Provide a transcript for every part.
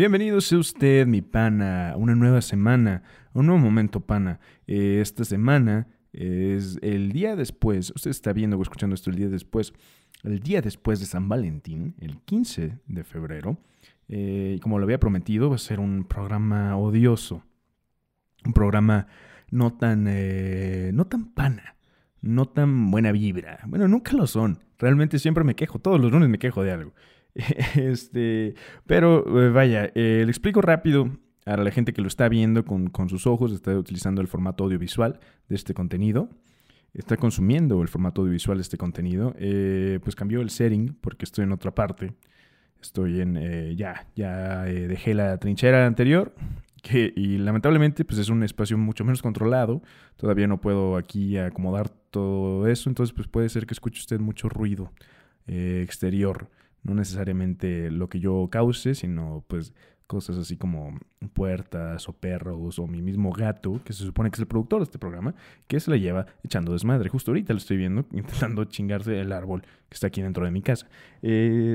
Bienvenido sea usted, mi pana, una nueva semana, un nuevo momento, pana. Eh, esta semana es el día después, usted está viendo o escuchando esto el día después, el día después de San Valentín, el 15 de febrero. Eh, como lo había prometido, va a ser un programa odioso, un programa no tan, eh, no tan pana, no tan buena vibra. Bueno, nunca lo son. Realmente siempre me quejo, todos los lunes me quejo de algo. este, pero eh, vaya, le explico rápido a la gente que lo está viendo con, con, sus ojos, está utilizando el formato audiovisual de este contenido, está consumiendo el formato audiovisual de este contenido, pues cambió el setting porque estoy en otra parte. Estoy en, eh, ya, ya eh, dejé la trinchera anterior que, y lamentablemente pues es un espacio mucho menos controlado. Todavía no puedo aquí acomodar todo eso, entonces pues puede ser que escuche usted mucho ruido eh, exterior. No necesariamente lo que yo cause, sino pues cosas así como puertas o perros o mi mismo gato, que se supone que es el productor de este programa, que se la lleva echando desmadre. Justo ahorita lo estoy viendo, intentando chingarse el árbol que está aquí dentro de mi casa.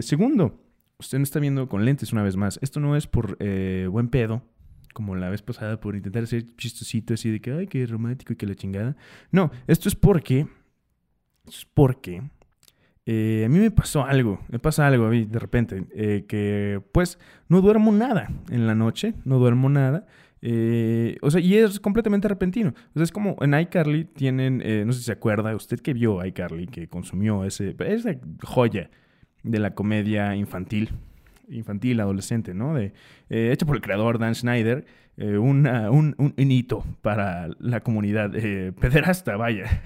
segundo, usted no está viendo con lentes una vez más. Esto no es por eh, buen pedo, como la vez pasada, por intentar hacer chistosito así de que, ay, qué romántico y que la chingada. No, esto es porque, es porque eh, a mí me pasó algo, me pasa algo mí de repente, eh, que pues no duermo nada en la noche, no duermo nada. o sea, y es completamente repentino. O sea, es como en iCarly tienen, no sé si se acuerda, usted que vio iCarly, que consumió ese, esa joya de la comedia infantil, infantil, adolescente, ¿no? De, eh, hecho por el creador Dan Schneider, eh, un, un, hito para la comunidad eh, pederasta, vaya.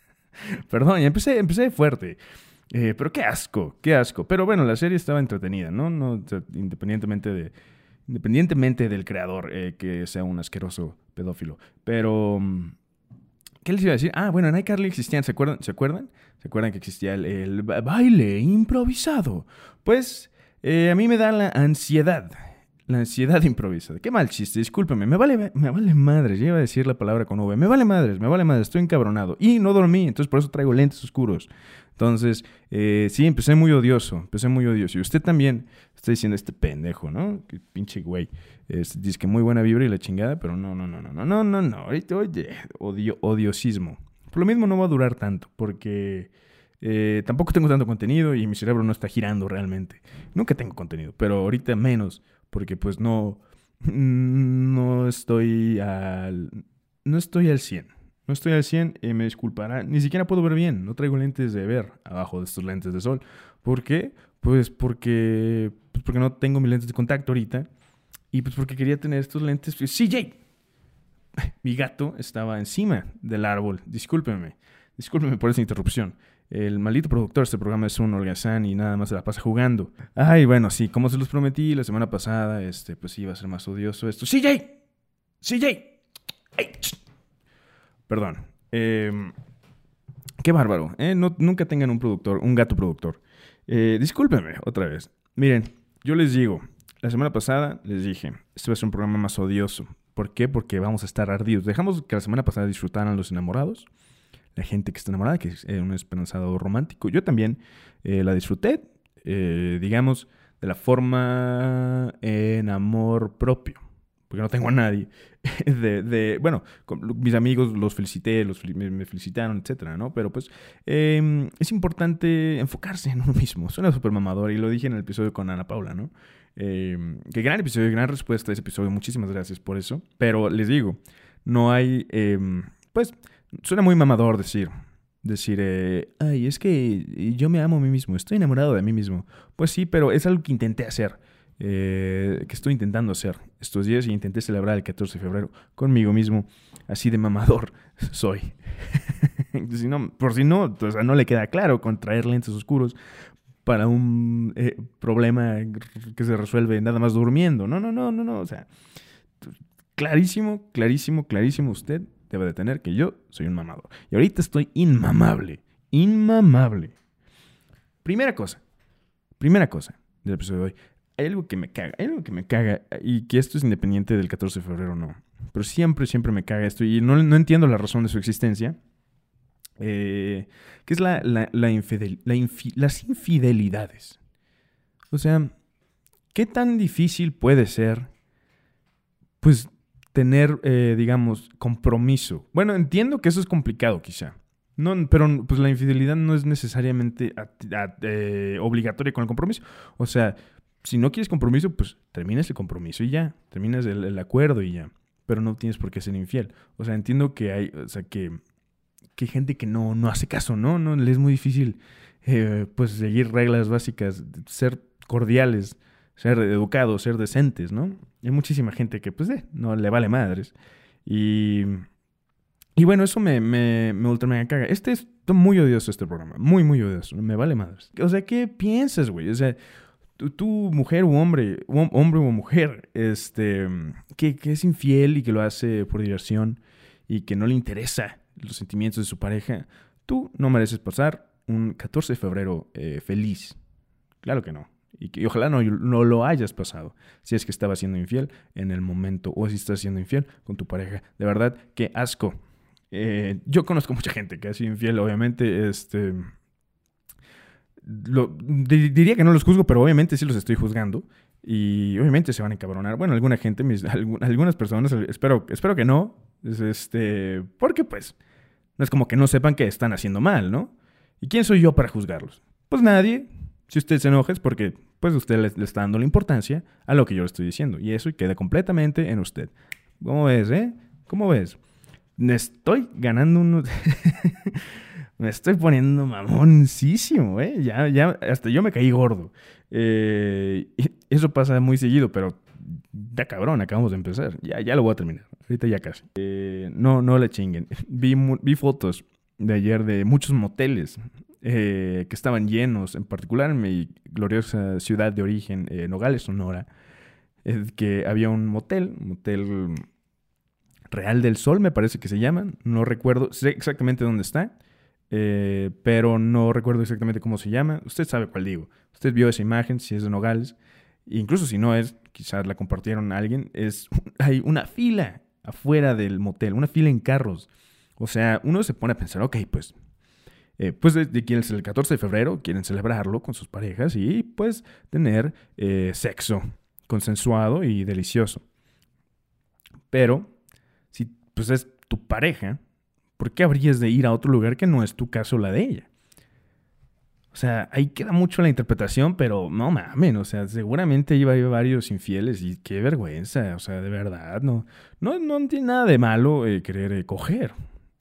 Perdón, empecé, empecé fuerte. Pero qué asco, qué asco. Pero bueno, la serie estaba entretenida, ¿no? no independientemente, de, independientemente del creador que sea un asqueroso pedófilo. Pero... Mm, ¿Qué les iba a decir? Ah, bueno, en iCarly existían, ¿se acuerdan? ¿Se acuerdan? ¿Se acuerdan que existía el, baile improvisado? Pues eh, a mí me da la ansiedad. La ansiedad improvisada. Qué mal chiste, discúlpeme. Me vale, me vale madres. Ya iba a decir la palabra con V. Me vale madres, me vale madres. Estoy encabronado. Y no dormí, entonces por eso traigo lentes oscuros. Entonces, eh, sí, empecé muy odioso. Empecé muy odioso. Y usted también está diciendo este pendejo, ¿no? Que pinche güey. dice que muy buena vibra y la chingada, pero no, no, no, no, no, no, no, no. Ahorita, oye, odio, odiosismo. Por lo mismo no va a durar tanto, porque eh, tampoco tengo tanto contenido y mi cerebro no está girando realmente. Nunca tengo contenido, pero ahorita menos, porque pues no, no estoy al, no estoy al 100. No estoy al 100, y me disculpará. Ni siquiera puedo ver bien. No traigo lentes de ver abajo de estos lentes de sol. ¿Por qué? Pues porque, pues porque no tengo mis lentes de contacto ahorita. Y pues porque quería tener estos lentes. CJ, mi gato estaba encima del árbol. Discúlpeme. Discúlpeme por esa interrupción. El maldito productor este programa es un holgazán y nada más se la pasa jugando. Ay, bueno, sí, como se los prometí la semana pasada, este, pues iba a ser más odioso esto. CJ, CJ. Perdón. Em, qué bárbaro. ¿eh? nunca tengan un productor, un gato productor. Eh, discúlpenme otra vez. Miren, yo les digo, la semana pasada les dije, este va a ser un programa más odioso. ¿Por qué? Porque vamos a estar ardidos. Dejamos que la semana pasada disfrutaran los enamorados, la gente que está enamorada, que es un esperanzado romántico. Yo también eh, la disfruté, eh, digamos, de la forma en amor propio, porque no tengo a nadie. De, bueno, mis amigos los felicité, los me, felicitaron, etcétera, ¿no? Pero pues em, es importante enfocarse en uno mismo. Suena súper mamador y lo dije en el episodio con Ana Paula, ¿no? Eh, qué gran episodio, gran respuesta a ese episodio. Muchísimas gracias por eso. Pero les digo, no hay, em, pues, suena muy mamador decir, decir, eh, ay, es que yo me amo a mí mismo, estoy enamorado de mí mismo. Pues sí, pero es algo que intenté hacer, eh, que estoy intentando hacer estos días y intenté celebrar el 14 de febrero conmigo mismo, así de mamador soy. no, por si no, no le queda claro con traer lentes oscuros, para un eh, problema que se resuelve nada más durmiendo. No, no, no, no, no. O sea, clarísimo, clarísimo, clarísimo usted debe de tener que yo soy un mamador. Y ahorita estoy inmamable, inmamable. Primera cosa, primera cosa del episodio de hoy. Hay algo que me caga, hay algo que me caga, y que esto es independiente del 14 de febrero, no. Pero siempre, siempre me caga esto, y no, no entiendo la razón de su existencia. Eh, que es la, la, las infidelidades. O sea, ¿qué tan difícil puede ser, pues, tener, eh, digamos, compromiso? Bueno, entiendo que eso es complicado quizá. No, pero pues la infidelidad no es necesariamente eh, obligatoria con el compromiso. O sea, si no quieres compromiso, pues terminas el compromiso y ya. Terminas el, acuerdo y ya. Pero no tienes por qué ser infiel. O sea, entiendo que hay, o sea, que, que hay gente que no, no hace caso, ¿no? no Le es muy difícil, eh, pues, seguir reglas básicas, ser cordiales, ser educados, ser decentes, ¿no? Hay muchísima gente que, pues, no le vale madres. Y y bueno, eso me, me, me ultra mega caga. Este es muy odioso este programa. Muy, muy odioso. Me vale madres. O sea, ¿qué piensas, güey? O sea, tú, mujer u hombre, hombre o mujer, este, que, que, es infiel y que lo hace por diversión y que no le interesa los sentimientos de su pareja, tú no mereces pasar un 14 de febrero eh, feliz. Claro que no. Y, que, ojalá no, no, lo hayas pasado si es que estabas siendo infiel en el momento o si estás siendo infiel con tu pareja. De verdad, qué asco. Eh, yo conozco mucha gente que ha sido infiel, obviamente, este... diría que no los juzgo, pero obviamente sí los estoy juzgando. Y obviamente se van a encabronar. Bueno, alguna gente, algunas personas, espero, espero que no. Este, porque pues, no es como que no sepan que están haciendo mal, ¿no? ¿Y quién soy yo para juzgarlos? Pues nadie. Si usted se enoja es porque pues usted le, está dando la importancia a lo que yo le estoy diciendo. Y eso queda completamente en usted. ¿Cómo ves, eh? ¿Cómo ves? me estoy ganando unos... me estoy poniendo mamoncísimo, ¿eh? Ya, ya, hasta yo me caí gordo. Eh, eso pasa muy seguido, pero ya cabrón, acabamos de empezar. Ya, ya lo voy a terminar. Ahorita ya casi. Eh, no, no le chinguen. Vi, vi, fotos de ayer de muchos moteles eh, que estaban llenos, en particular en mi gloriosa ciudad de origen, Nogales, Sonora, que había un motel, un motel Real del Sol, me parece que se llaman. No recuerdo, sé exactamente dónde está, eh, pero no recuerdo exactamente cómo se llama. Usted sabe cuál digo. Usted vio esa imagen, si es de Nogales. Incluso si no es, quizás la compartieron a alguien, es, hay una fila afuera del motel, una fila en carros. O sea, uno se pone a pensar, ok, pues, eh, pues de, quieren el 14 de febrero, quieren celebrarlo con sus parejas y pues tener eh, sexo consensuado y delicioso. Pero pues es tu pareja, ¿por qué habrías de ir a otro lugar que no es tu caso la de ella? O sea, ahí queda mucho la interpretación, pero no mames, o sea, seguramente iba a haber varios infieles y qué vergüenza, o sea, de verdad, no, no, no tiene nada de malo eh, querer eh, coger.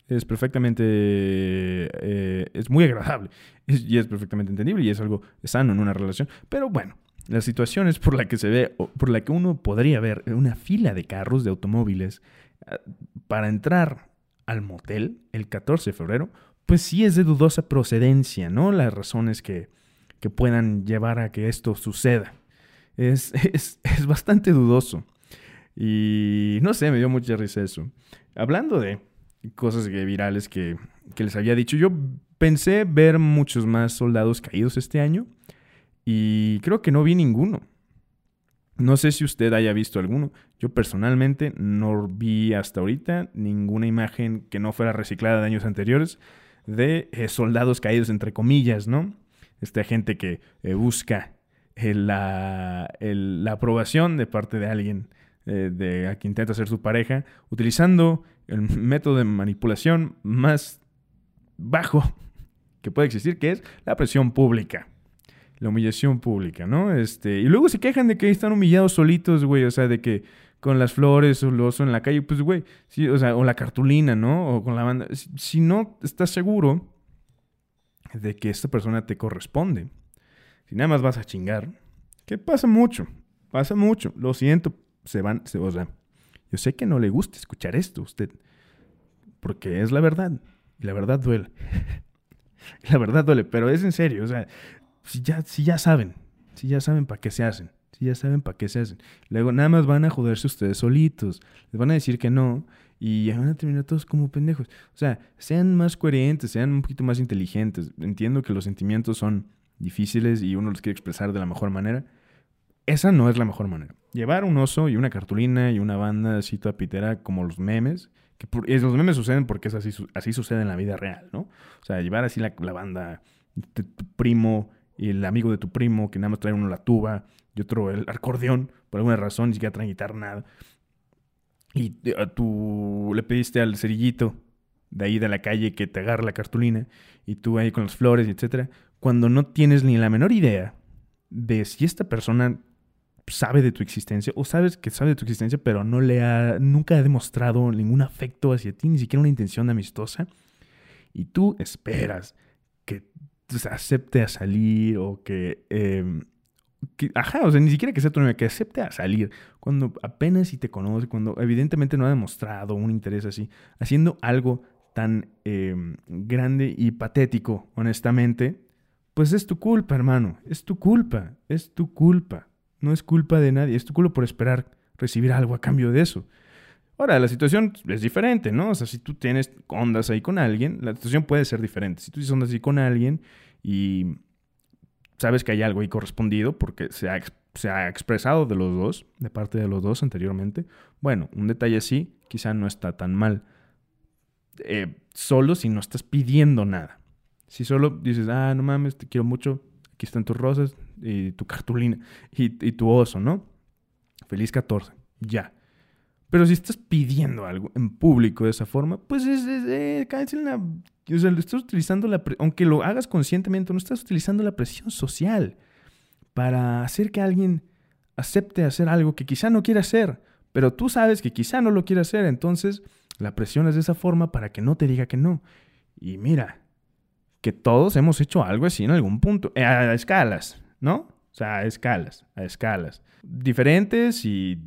Es perfectamente, eh, es muy agradable y es perfectamente entendible y es algo sano en una relación. Pero bueno, la situación es por la que se ve, por la que uno podría ver una fila de carros, de automóviles, para entrar al motel el 14 de febrero, pues sí es de dudosa procedencia, ¿no? Las razones que, que puedan llevar a que esto suceda. Es, es, es, bastante dudoso. Y no sé, me dio mucha risa eso. Hablando de cosas virales que, que les había dicho, yo pensé ver muchos más soldados caídos este año y creo que no vi ninguno. No sé si usted haya visto alguno. Yo personalmente no vi hasta ahorita ninguna imagen que no fuera reciclada de años anteriores de eh, soldados caídos, entre comillas, ¿no? Esta gente que eh, busca eh, la, la, aprobación de parte de alguien de, a quien intenta ser su pareja, utilizando el método de manipulación más bajo que puede existir, que es la presión pública la humillación pública, ¿no? Este, y luego se quejan de que están humillados solitos, güey, o sea, de que con las flores o el oso en la calle, pues, güey, sí, o sea, o la cartulina, ¿no? O con la banda. Si, no estás seguro de que esta persona te corresponde, si nada más vas a chingar, que pasa mucho, pasa mucho, lo siento, se van, se, o sea, yo sé que no le gusta escuchar esto a usted, porque es la verdad, y la verdad duele. la verdad duele, pero es en serio, o sea, si ya, si ya saben, si ya saben para qué se hacen, si ya saben para qué se hacen. Luego nada más van a joderse ustedes solitos, les van a decir que no y ya van a terminar todos como pendejos. O sea, sean más coherentes, sean un poquito más inteligentes. Entiendo que los sentimientos son difíciles y uno los quiere expresar de la mejor manera. Esa no es la mejor manera. Llevar un oso y una cartulina y una banda así toda como los memes, que los memes suceden porque es así, así sucede en la vida real, ¿no? O sea, llevar así la, la banda de tu primo y el amigo de tu primo que nada más trae uno la tuba y otro el acordeón, por alguna razón, ni siquiera traen guitarra, nada. Y a tú le pediste al cerillito de ahí de la calle que te agarre la cartulina y tú ahí con las flores etcétera, cuando no tienes ni la menor idea de si esta persona sabe de tu existencia o sabes que sabe de tu existencia pero no le ha nunca ha demostrado ningún afecto hacia ti, ni siquiera una intención amistosa y tú esperas que acepte a salir o que, em, que, ajá, o sea, ni siquiera que sea tu novia, que acepte a salir cuando apenas si te conoce, cuando evidentemente no ha demostrado un interés así, haciendo algo tan em, grande y patético, honestamente, pues es tu culpa, hermano, es tu culpa, es tu culpa, no es culpa de nadie, es tu culpa por esperar recibir algo a cambio de eso. Ahora, la situación es diferente, ¿no? O sea, si tú tienes ondas ahí con alguien, la situación puede ser diferente. Si tú tienes ondas ahí con alguien y sabes que hay algo ahí correspondido porque se ha, se ha expresado de los dos, de parte de los dos anteriormente, bueno, un detalle así quizá no está tan mal. Eh, solo si no estás pidiendo nada. Si solo dices, ah, no mames, te quiero mucho, aquí están tus rosas y tu cartulina y, y tu oso, ¿no? Feliz 14, ya. Pero si estás pidiendo algo en público de esa forma, pues es, es, eh, en la... O sea, estás utilizando la... Aunque lo hagas conscientemente, no estás utilizando la presión social para hacer que alguien acepte hacer algo que quizá no quiere hacer, pero tú sabes que quizá no lo quiere hacer, entonces la presión es de esa forma para que no te diga que no. Y mira, que todos hemos hecho algo así en algún punto, eh, a escalas, ¿no? O sea, a escalas, a escalas. Diferentes y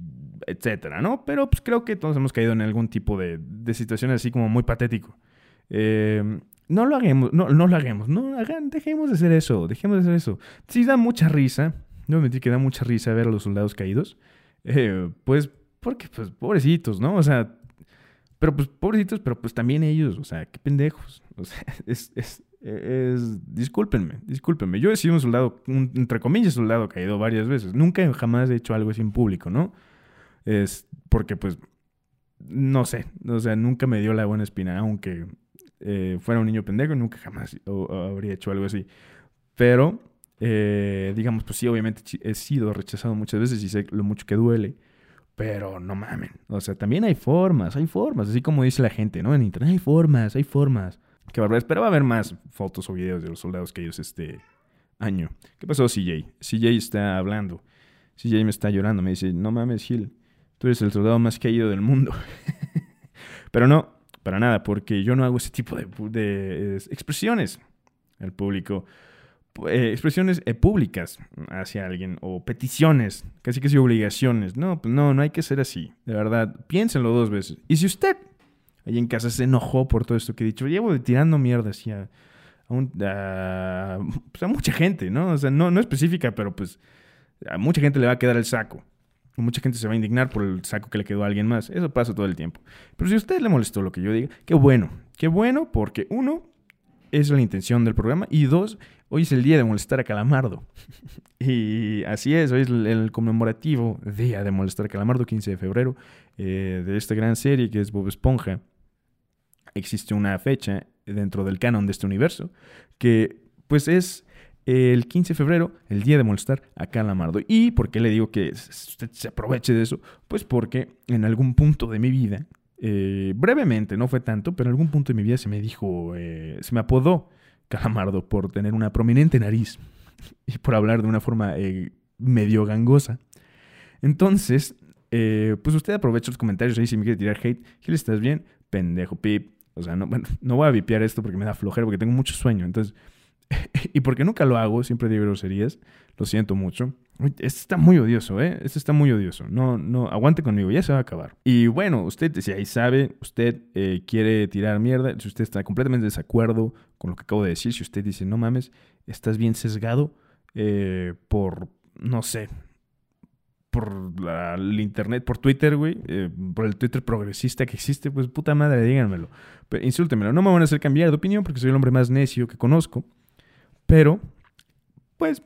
etcétera, ¿no? Pero pues creo que todos hemos caído en algún tipo de, de situación así como muy patético. Em, no lo hagamos, no, no lo hagamos, no hagan, dejemos de hacer eso, dejemos de hacer eso. Sí da mucha risa, no me que da mucha risa ver a los soldados caídos, eh, pues porque, pues, pobrecitos, ¿no? O sea, pero pues, pobrecitos, pero pues también ellos, o sea, qué pendejos. O sea, es, es, discúlpenme, discúlpenme. Yo he sido un soldado, entre comillas, soldado caído varias veces. Nunca jamás he hecho algo así en público, ¿no? Es porque, pues, no sé, o sea, nunca me dio la buena espina, aunque eh, fuera un niño pendejo, nunca jamás habría hecho algo así. Pero, eh, digamos, pues sí, obviamente he sido rechazado muchas veces y sé lo mucho que duele. Pero no mamen. O sea, también hay formas, hay formas. Así como dice la gente, ¿no? En internet hay formas, hay formas. Qué barbaridad. Esperaba ver más fotos o videos de los soldados caídos este año. ¿Qué pasó, CJ? CJ está hablando. CJ me está llorando. Me dice, no mames, Gil. Tú eres el soldado más caído del mundo. Pero no, para nada, porque yo no hago ese tipo de, expresiones al público. Eh, expresiones eh, públicas hacia alguien o peticiones, casi que sí obligaciones. No, pues no, no hay que ser así. De verdad, piénsenlo dos veces. Y si usted ahí en casa se enojó por todo esto que he dicho, llevo tirando mierda así a, pues, a, mucha gente, ¿no? O sea, no, no específica, pero pues a mucha gente le va a quedar el saco. Mucha gente se va a indignar por el saco que le quedó a alguien más. Eso pasa todo el tiempo. Pero si a usted le molestó lo que yo diga, qué bueno. Qué bueno porque uno, es la intención del programa. Y dos, hoy es el día de molestar a Calamardo. y así es, hoy es el, conmemorativo día de molestar a Calamardo, 15 de febrero, eh, de esta gran serie que es Bob Esponja. Existe una fecha dentro del canon de este universo que pues es el 15 de febrero, el día de molestar a Calamardo. ¿Y por qué le digo que usted se aproveche de eso? Pues porque en algún punto de mi vida, eh, brevemente, no fue tanto, pero en algún punto de mi vida se me dijo, eh, se me apodó Calamardo por tener una prominente nariz y por hablar de una forma eh, medio gangosa. Entonces, pues usted aprovecha los comentarios ahí si me quiere tirar hate. Gil, ¿estás bien? Pendejo, pip. O sea, no, bueno, no voy a vipiar esto porque me da flojera, porque tengo mucho sueño. Entonces, y porque nunca lo hago, siempre digo groserías, lo siento mucho. Este está muy odioso, ¿eh? Este está muy odioso. No, no, aguante conmigo, ya se va a acabar. Y bueno, usted, si ahí sabe, usted eh, quiere tirar mierda, si usted está completamente de desacuerdo con lo que acabo de decir, si usted dice, no mames, estás bien sesgado eh, por, no sé, por el internet, por Twitter, güey, eh, por el Twitter progresista que existe, pues puta madre, díganmelo. Pero insúltemelo, no me van a hacer cambiar de opinión porque soy el hombre más necio que conozco. Pero, pues,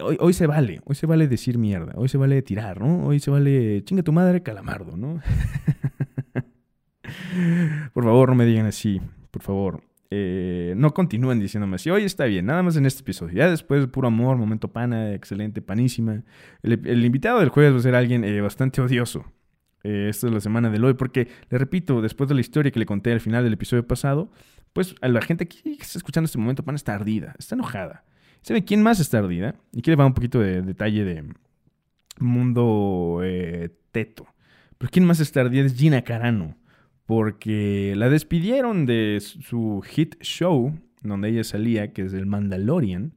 hoy, hoy, se vale, hoy se vale decir mierda, hoy se vale tirar, ¿no? Hoy se vale chinga tu madre, calamardo, ¿no? por favor, no me digan así, por favor. Eh, no continúen diciéndome así, oye, está bien, nada más en este episodio. Ya después, puro amor, momento pana, excelente, panísima. El, invitado del jueves va a ser alguien eh, bastante odioso. Eh, esta es la semana del hoy, porque le repito, después de la historia que le conté al final del episodio pasado, pues a la gente que está escuchando este momento pana está ardida, está enojada. ¿Sabe quién más está ardida? Y le va un poquito de detalle de mundo teto. Pero quién más está ardida es Gina Carano porque la despidieron de su hit show, donde ella salía, que es el Mandalorian,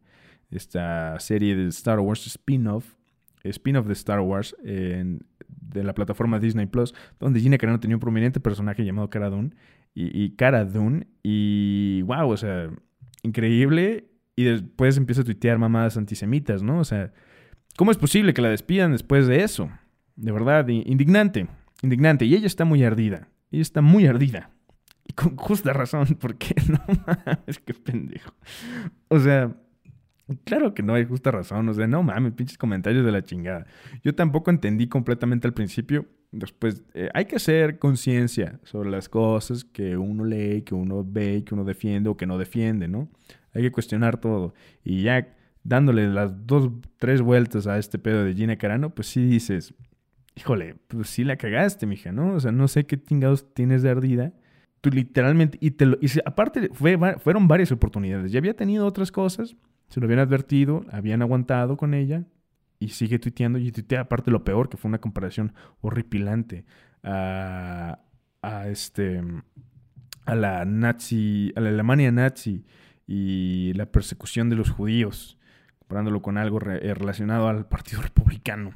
esta serie de Star Wars spin-off, spin-off de Star Wars de la plataforma Disney Plus, donde Gina Carano tenía un prominente personaje llamado Cara Dune, y, y Cara y wow, o sea, increíble, y después empieza a tuitear mamadas antisemitas, ¿no? O sea, ¿cómo es posible que la despidan después de eso? De verdad, indignante, indignante, y ella está muy ardida. Y está muy ardida. Y con justa razón, porque no mames, qué pendejo. O sea, claro que no hay justa razón. O sea, no mames, pinches comentarios de la chingada. Yo tampoco entendí completamente al principio. Después, eh, hay que hacer conciencia sobre las cosas que uno lee, que uno ve, que uno defiende o que no defiende, ¿no? Hay que cuestionar todo. Y ya dándole las dos, tres vueltas a este pedo de Gina Carano, pues sí dices, híjole, pues sí la cagaste, mija, ¿no? O sea, no sé qué chingados tienes de ardida. Tú literalmente, y, te lo, y aparte fue, fueron varias oportunidades. Ya había tenido otras cosas, se lo habían advertido, habían aguantado con ella y sigue tuiteando y tuitea aparte lo peor, que fue una comparación horripilante a, a este a la nazi, a la Alemania nazi y la persecución de los judíos, comparándolo con algo eh, relacionado al Partido Republicano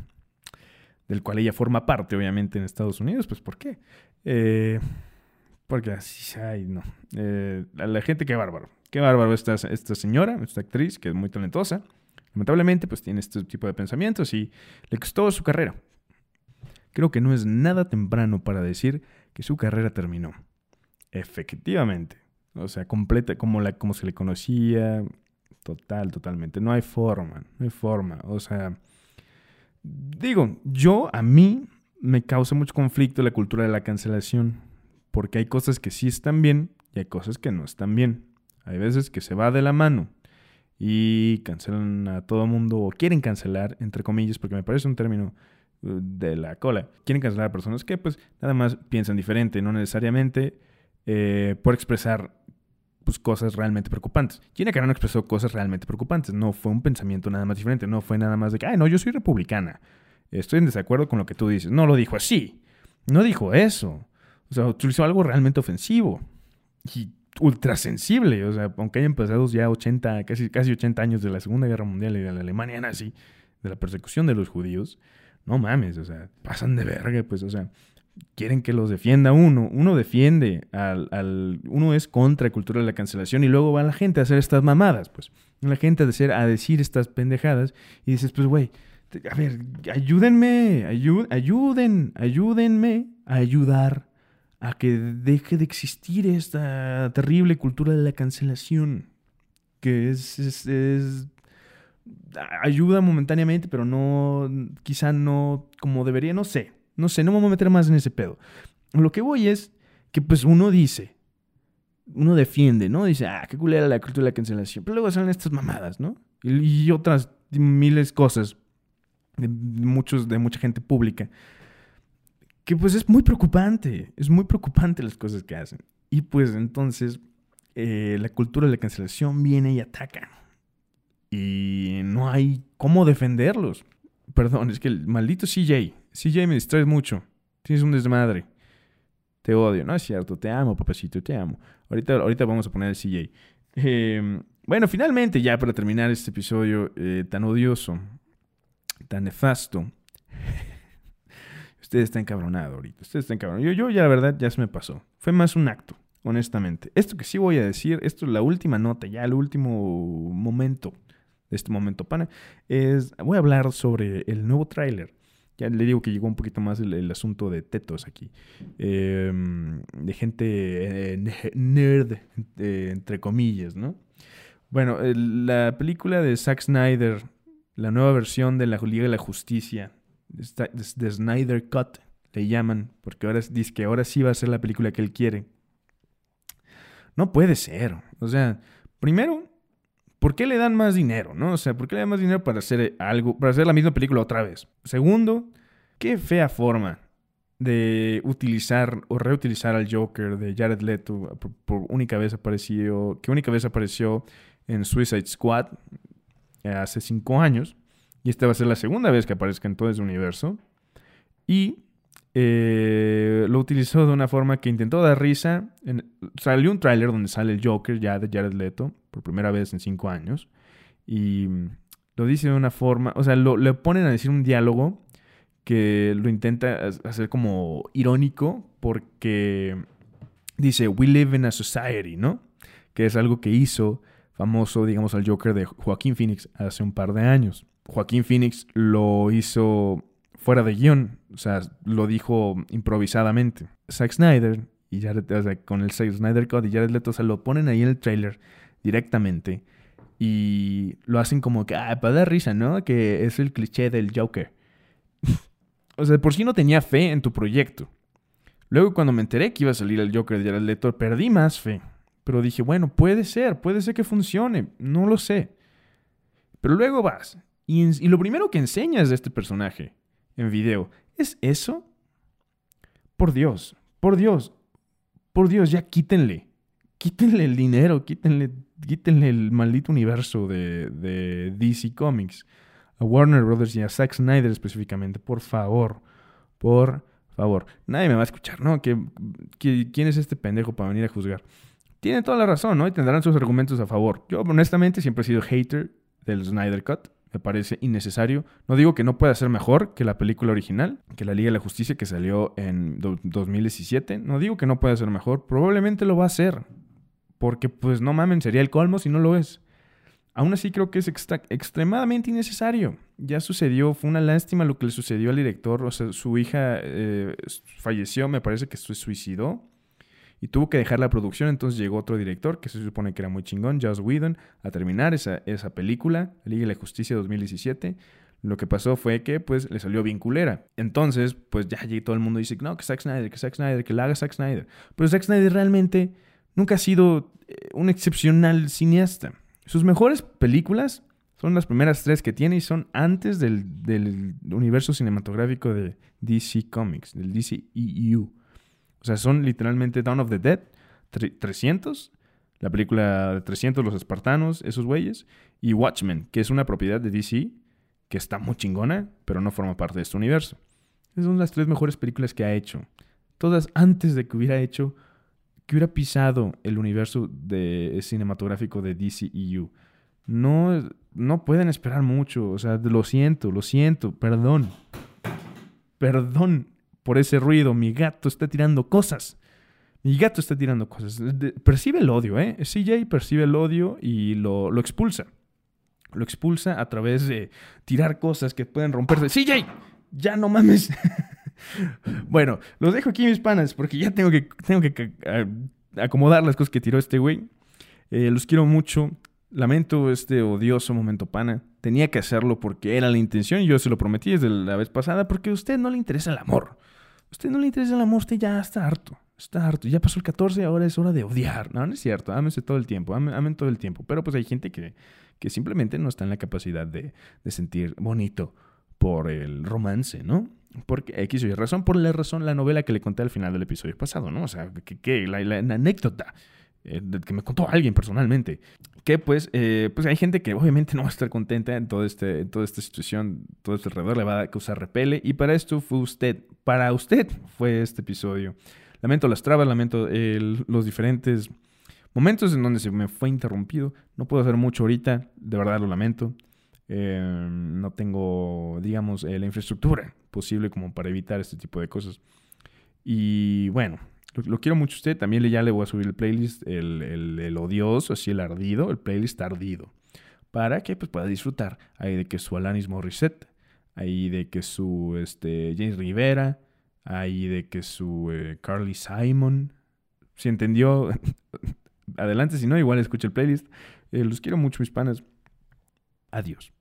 del cual ella forma parte, obviamente, en Estados Unidos. Pues, ¿por qué? Eh, porque así, ay, no. Eh, la gente, qué bárbaro. Qué bárbaro esta, esta señora, esta actriz, que es muy talentosa. Lamentablemente, pues tiene este tipo de pensamientos y le costó su carrera. Creo que no es nada temprano para decir que su carrera terminó. Efectivamente. O sea, completa como, la, como se le conocía. Total, totalmente. No hay forma, no hay forma. O sea, digo, yo a mí me causa mucho conflicto la cultura de la cancelación, porque hay cosas que sí están bien y hay cosas que no están bien. Hay veces que se va de la mano y cancelan a todo mundo o quieren cancelar, entre comillas, porque me parece un término uh, de la cola. Quieren cancelar a personas que pues nada más piensan diferente, no necesariamente eh, por expresar pues, cosas realmente preocupantes. Gina Carano expresó cosas realmente preocupantes. No fue un pensamiento nada más diferente. No fue nada más de que, ay, no, yo soy republicana. Estoy en desacuerdo con lo que tú dices. No lo dijo así. No dijo eso. O sea, utilizó algo realmente ofensivo y ultrasensible. O sea, aunque hayan pasado ya 80, casi, casi 80 años de la Segunda Guerra Mundial y de la Alemania nazi, de la persecución de los judíos, no mames, o sea, pasan de verga, pues, o sea, quieren que los defienda uno. Uno defiende al, Uno es contra la cultura de la cancelación y luego va la gente a hacer estas mamadas, pues. La gente a, a decir estas pendejadas y dices, pues, güey, a ver, ayúdenme, ayúdenme a ayudar a que deje de existir esta terrible cultura de la cancelación. Que es, es ayuda momentáneamente, pero no, quizá no como debería, no sé. No sé, no me voy a meter más en ese pedo. Lo que voy es que pues uno dice, uno defiende, ¿no? Dice, ah, qué culera la cultura de la cancelación. Pero luego salen estas mamadas, ¿no? Y, otras miles cosas de, muchos, de mucha gente pública. Que pues es muy preocupante, es muy preocupante las cosas que hacen. Y pues entonces eh, la cultura de la cancelación viene y ataca. Y no hay cómo defenderlos. Perdón, es que el maldito CJ, CJ me distraes mucho. Tienes un desmadre. Te odio. No es cierto. Te amo, papacito. Te amo. Ahorita, ahorita vamos a poner el CJ. Em, bueno, finalmente, ya para terminar este episodio eh, tan odioso, tan nefasto. Usted está encabronado ahorita. Usted está encabronado. Yo, yo ya la verdad ya se me pasó. Fue más un acto, honestamente. Esto que sí voy a decir, esto es la última nota, ya el último momento de este momento pana, es, voy a hablar sobre el nuevo tráiler. Ya le digo que llegó un poquito más el, asunto de tetos aquí. Em, de gente eh, nerd, eh, entre comillas, ¿no? Bueno, la película de Zack Snyder, la nueva versión de la Liga de la Justicia, de, Snyder Cut, le llaman, porque ahora dice que ahora sí va a ser la película que él quiere. No puede ser. O sea, primero, ¿por qué le dan más dinero? ¿No? O sea, ¿por qué le dan más dinero para hacer algo, para hacer la misma película otra vez? Segundo, qué fea forma de utilizar o reutilizar al Joker de Jared Leto por, única vez apareció, que única vez apareció en Suicide Squad eh, hace cinco años. Y esta va a ser la segunda vez que aparezca en todo ese universo. Y eh, lo utilizó de una forma que intentó dar risa. salió un tráiler donde sale el Joker ya de Jared Leto por primera vez en cinco años. Y lo dice de una forma, o sea, lo, le ponen a decir un diálogo que lo intenta hacer como irónico porque dice, we live in a society, ¿no? Que es algo que hizo famoso, digamos, al Joker de Joaquín Phoenix hace un par de años. Joaquín Phoenix lo hizo fuera de guion, o sea, lo dijo improvisadamente. Zack Snyder y Jared, o sea, con el Zack Snyder Cut y Jared Leto, o lo ponen ahí en el trailer directamente y lo hacen como que, ah, para dar risa, ¿no? Que es el cliché del Joker. o sea, por si no tenía fe en tu proyecto. Luego cuando me enteré que iba a salir el Joker de Jared Leto, perdí más fe. Pero dije, bueno, puede ser, puede ser que funcione, no lo sé. Pero luego vas y, y lo primero que enseñas de este personaje en video. ¿Es eso? Por Dios, por Dios, por Dios, ya quítenle. Quítenle el dinero, quítenle, quítenle el maldito universo de, de DC Comics. A Warner Brothers y a Zack Snyder específicamente, por favor, por favor. Nadie me va a escuchar, ¿no? ¿Qué, quién es este pendejo para venir a juzgar? Tiene toda la razón, ¿no? Y tendrán sus argumentos a favor. Yo, honestamente, siempre he sido hater del Snyder Cut me parece innecesario. No digo que no pueda ser mejor que la película original, que la Liga de la Justicia que salió en 2017. No digo que no pueda ser mejor, probablemente lo va a ser. Porque pues no mamen, sería el colmo si no lo es. Aún así creo que es extremadamente innecesario. Ya sucedió, fue una lástima lo que le sucedió al director. O sea, su hija eh, falleció, me parece que se suicidó y tuvo que dejar la producción, entonces llegó otro director que se supone que era muy chingón, Joss Whedon, a terminar esa, esa película, Liga de la Justicia 2017. Lo que pasó fue que pues le salió bien culera. Entonces, pues ya todo el mundo dice, no, que Zack Snyder, que Zack Snyder, que la haga Zack Snyder. Pero Zack Snyder realmente nunca ha sido eh, un excepcional cineasta. Sus mejores películas son las primeras tres que tiene y son antes del, del universo cinematográfico de DC Comics, del DC EU. O sea, son literalmente Dawn of the Dead, 300, la película de 300, Los Espartanos, esos güeyes, y Watchmen, que es una propiedad de DC que está muy chingona, pero no forma parte de este universo. Esas son las tres mejores películas que ha hecho. Todas antes de que hubiera hecho, que hubiera pisado el universo de, cinematográfico de DCEU. No, no pueden esperar mucho, o sea, lo siento, lo siento, perdón. Perdón, por ese ruido. Mi gato está tirando cosas. Mi gato está tirando cosas. percibe el odio, ¿eh? CJ percibe el odio y lo, expulsa. Lo expulsa a través de tirar cosas que pueden romperse. CJ, ya no mames. bueno, los dejo aquí mis panas porque ya tengo que, tengo que acomodar las cosas que tiró este güey. Eh, los quiero mucho. Lamento este odioso momento pana. Tenía que hacerlo porque era la intención y yo se lo prometí desde la vez pasada porque a usted no le interesa el amor usted no le interesa el amor, usted ya está harto. Está harto. Ya pasó el 14, ahora es hora de odiar. No, no es cierto. Ámense todo el tiempo. Amen, todo el tiempo. Pero pues hay gente que, que simplemente no está en la capacidad de, de sentir bonito por el romance, ¿no? Porque X o Y razón, por la razón, la novela que le conté al final del episodio pasado, ¿no? O sea, que, la, anécdota eh, que me contó alguien personalmente. Que pues, eh, pues hay gente que obviamente no va a estar contenta en, todo este, toda esta situación, todo este alrededor le va a causar repele. Y para esto fue usted, para usted fue este episodio. Lamento las trabas, lamento los diferentes momentos en donde se me fue interrumpido. No puedo hacer mucho ahorita, de verdad lo lamento. Eh, no tengo, digamos, la infraestructura posible como para evitar este tipo de cosas. Y bueno, lo, quiero mucho usted. También ya le voy a subir el playlist, el, odioso, así el ardido, el playlist ardido. Para que pues, pueda disfrutar ahí de que su Alanis Morissette, ahí de que su este, James Rivera, ahí de que su eh, Carly Simon. Si entendió, adelante. Si no, igual escucha el playlist. Eh, los quiero mucho, mis panas. Adiós.